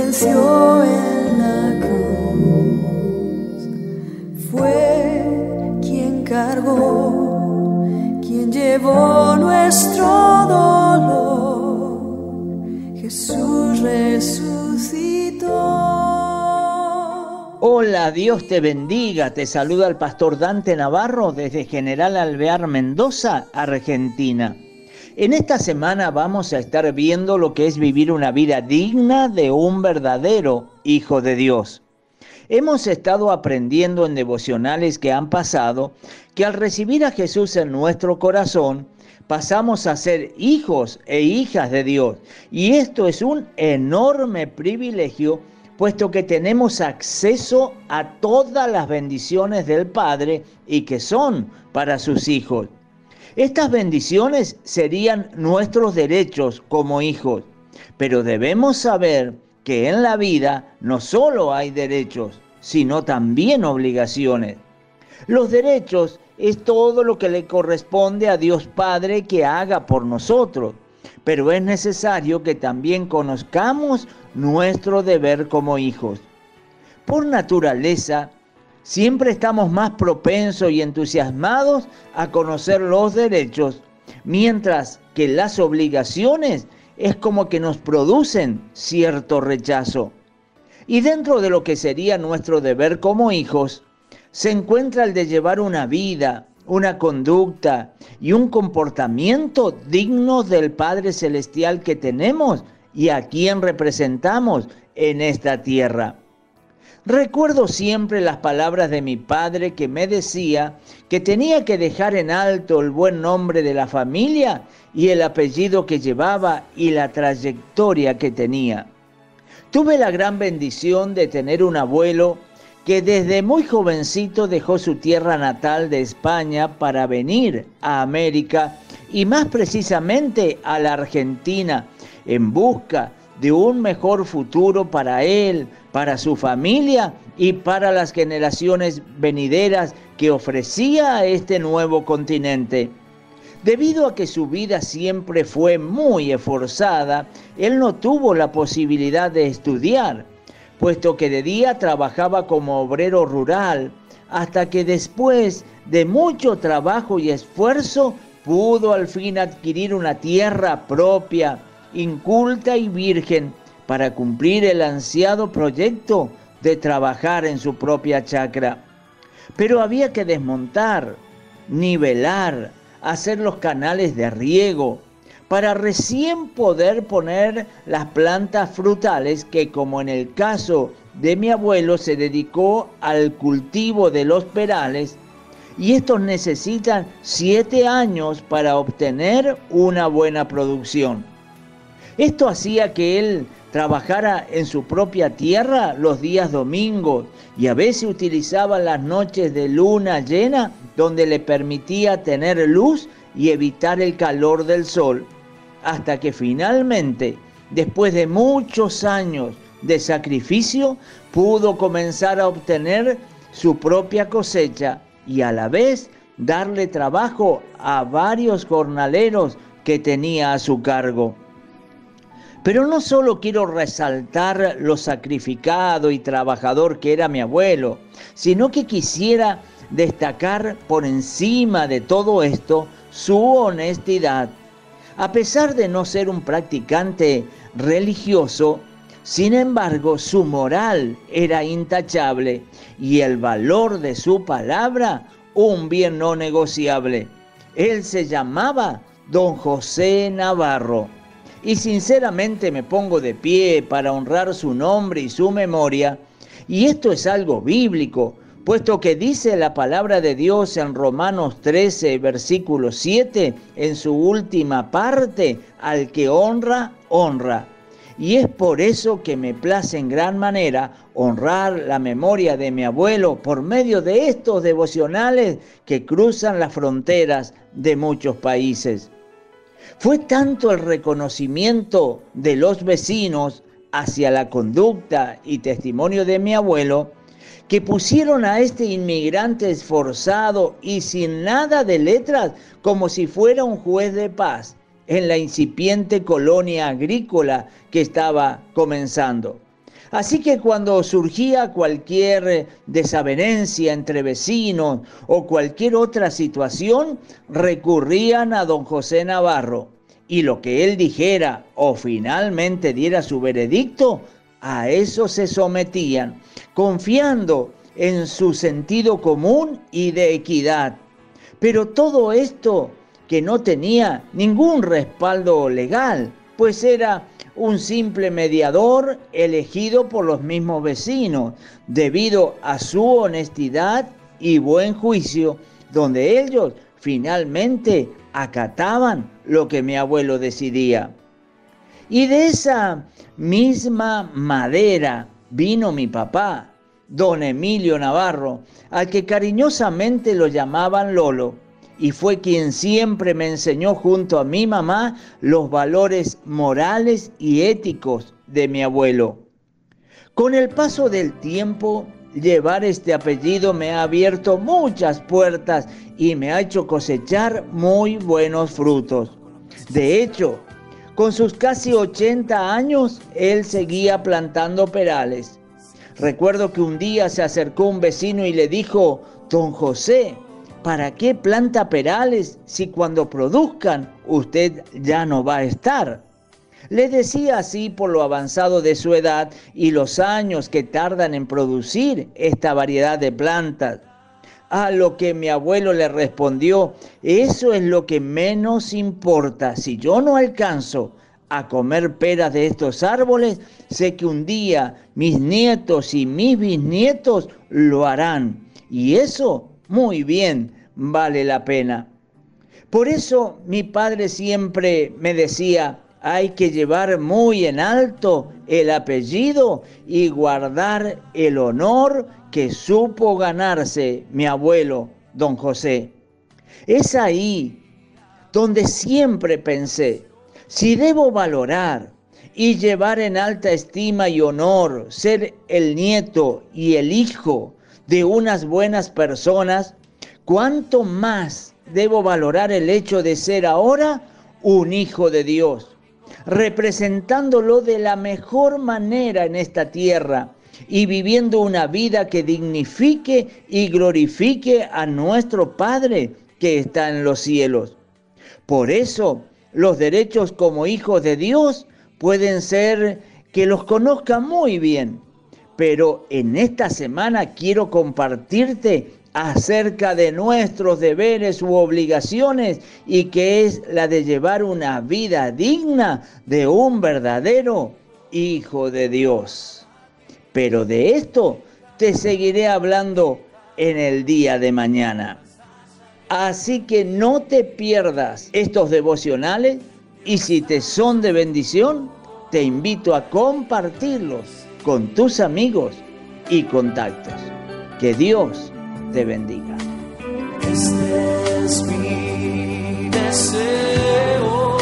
venció en la cruz. Fue quien cargó, quien llevó nuestro dolor. Jesús resucitó. Hola, Dios te bendiga. Te saluda el pastor Dante Navarro desde General Alvear, Mendoza, Argentina. En esta semana vamos a estar viendo lo que es vivir una vida digna de un verdadero Hijo de Dios. Hemos estado aprendiendo en devocionales que han pasado que al recibir a Jesús en nuestro corazón, pasamos a ser hijos e hijas de Dios. Y esto es un enorme privilegio puesto que tenemos acceso a todas las bendiciones del Padre y que son para sus hijos. Estas bendiciones serían nuestros derechos como hijos, pero debemos saber que en la vida no solo hay derechos, sino también obligaciones. Los derechos es todo lo que le corresponde a Dios Padre que haga por nosotros pero es necesario que también conozcamos nuestro deber como hijos. Por naturaleza, siempre estamos más propensos y entusiasmados a conocer los derechos, mientras que las obligaciones es como que nos producen cierto rechazo. Y dentro de lo que sería nuestro deber como hijos, se encuentra el de llevar una vida, una conducta y un comportamiento dignos del Padre Celestial que tenemos y a quien representamos en esta tierra. Recuerdo siempre las palabras de mi padre que me decía que tenía que dejar en alto el buen nombre de la familia y el apellido que llevaba y la trayectoria que tenía. Tuve la gran bendición de tener un abuelo que desde muy jovencito dejó su tierra natal de España para venir a América y más precisamente a la Argentina en busca de un mejor futuro para él, para su familia y para las generaciones venideras que ofrecía a este nuevo continente. Debido a que su vida siempre fue muy esforzada, él no tuvo la posibilidad de estudiar puesto que de día trabajaba como obrero rural, hasta que después de mucho trabajo y esfuerzo pudo al fin adquirir una tierra propia, inculta y virgen, para cumplir el ansiado proyecto de trabajar en su propia chacra. Pero había que desmontar, nivelar, hacer los canales de riego, para recién poder poner las plantas frutales que como en el caso de mi abuelo se dedicó al cultivo de los perales y estos necesitan siete años para obtener una buena producción. Esto hacía que él trabajara en su propia tierra los días domingos y a veces utilizaba las noches de luna llena donde le permitía tener luz y evitar el calor del sol hasta que finalmente, después de muchos años de sacrificio, pudo comenzar a obtener su propia cosecha y a la vez darle trabajo a varios jornaleros que tenía a su cargo. Pero no solo quiero resaltar lo sacrificado y trabajador que era mi abuelo, sino que quisiera destacar por encima de todo esto su honestidad a pesar de no ser un practicante religioso, sin embargo su moral era intachable y el valor de su palabra un bien no negociable. Él se llamaba don José Navarro. Y sinceramente me pongo de pie para honrar su nombre y su memoria. Y esto es algo bíblico, puesto que dice la palabra de Dios en Romanos 13, versículo 7, en su última parte, al que honra, honra. Y es por eso que me place en gran manera honrar la memoria de mi abuelo por medio de estos devocionales que cruzan las fronteras de muchos países. Fue tanto el reconocimiento de los vecinos hacia la conducta y testimonio de mi abuelo, que pusieron a este inmigrante esforzado y sin nada de letras como si fuera un juez de paz en la incipiente colonia agrícola que estaba comenzando. Así que cuando surgía cualquier desavenencia entre vecinos o cualquier otra situación, recurrían a don José Navarro y lo que él dijera o finalmente diera su veredicto, a eso se sometían, confiando en su sentido común y de equidad. Pero todo esto que no tenía ningún respaldo legal, pues era un simple mediador elegido por los mismos vecinos, debido a su honestidad y buen juicio, donde ellos finalmente acataban lo que mi abuelo decidía. Y de esa misma madera vino mi papá, don Emilio Navarro, al que cariñosamente lo llamaban Lolo, y fue quien siempre me enseñó junto a mi mamá los valores morales y éticos de mi abuelo. Con el paso del tiempo, llevar este apellido me ha abierto muchas puertas y me ha hecho cosechar muy buenos frutos. De hecho, con sus casi 80 años, él seguía plantando perales. Recuerdo que un día se acercó un vecino y le dijo, Don José, ¿para qué planta perales si cuando produzcan usted ya no va a estar? Le decía así por lo avanzado de su edad y los años que tardan en producir esta variedad de plantas. A lo que mi abuelo le respondió, eso es lo que menos importa. Si yo no alcanzo a comer peras de estos árboles, sé que un día mis nietos y mis bisnietos lo harán. Y eso muy bien, vale la pena. Por eso mi padre siempre me decía, hay que llevar muy en alto el apellido y guardar el honor que supo ganarse mi abuelo, don José. Es ahí donde siempre pensé, si debo valorar y llevar en alta estima y honor ser el nieto y el hijo de unas buenas personas, ¿cuánto más debo valorar el hecho de ser ahora un hijo de Dios, representándolo de la mejor manera en esta tierra y viviendo una vida que dignifique y glorifique a nuestro Padre que está en los cielos? Por eso, los derechos como hijos de Dios pueden ser que los conozca muy bien, pero en esta semana quiero compartirte acerca de nuestros deberes u obligaciones y que es la de llevar una vida digna de un verdadero Hijo de Dios. Pero de esto te seguiré hablando en el día de mañana. Así que no te pierdas estos devocionales y si te son de bendición, te invito a compartirlos con tus amigos y contactos. Que Dios te bendiga. Este es mi deseo,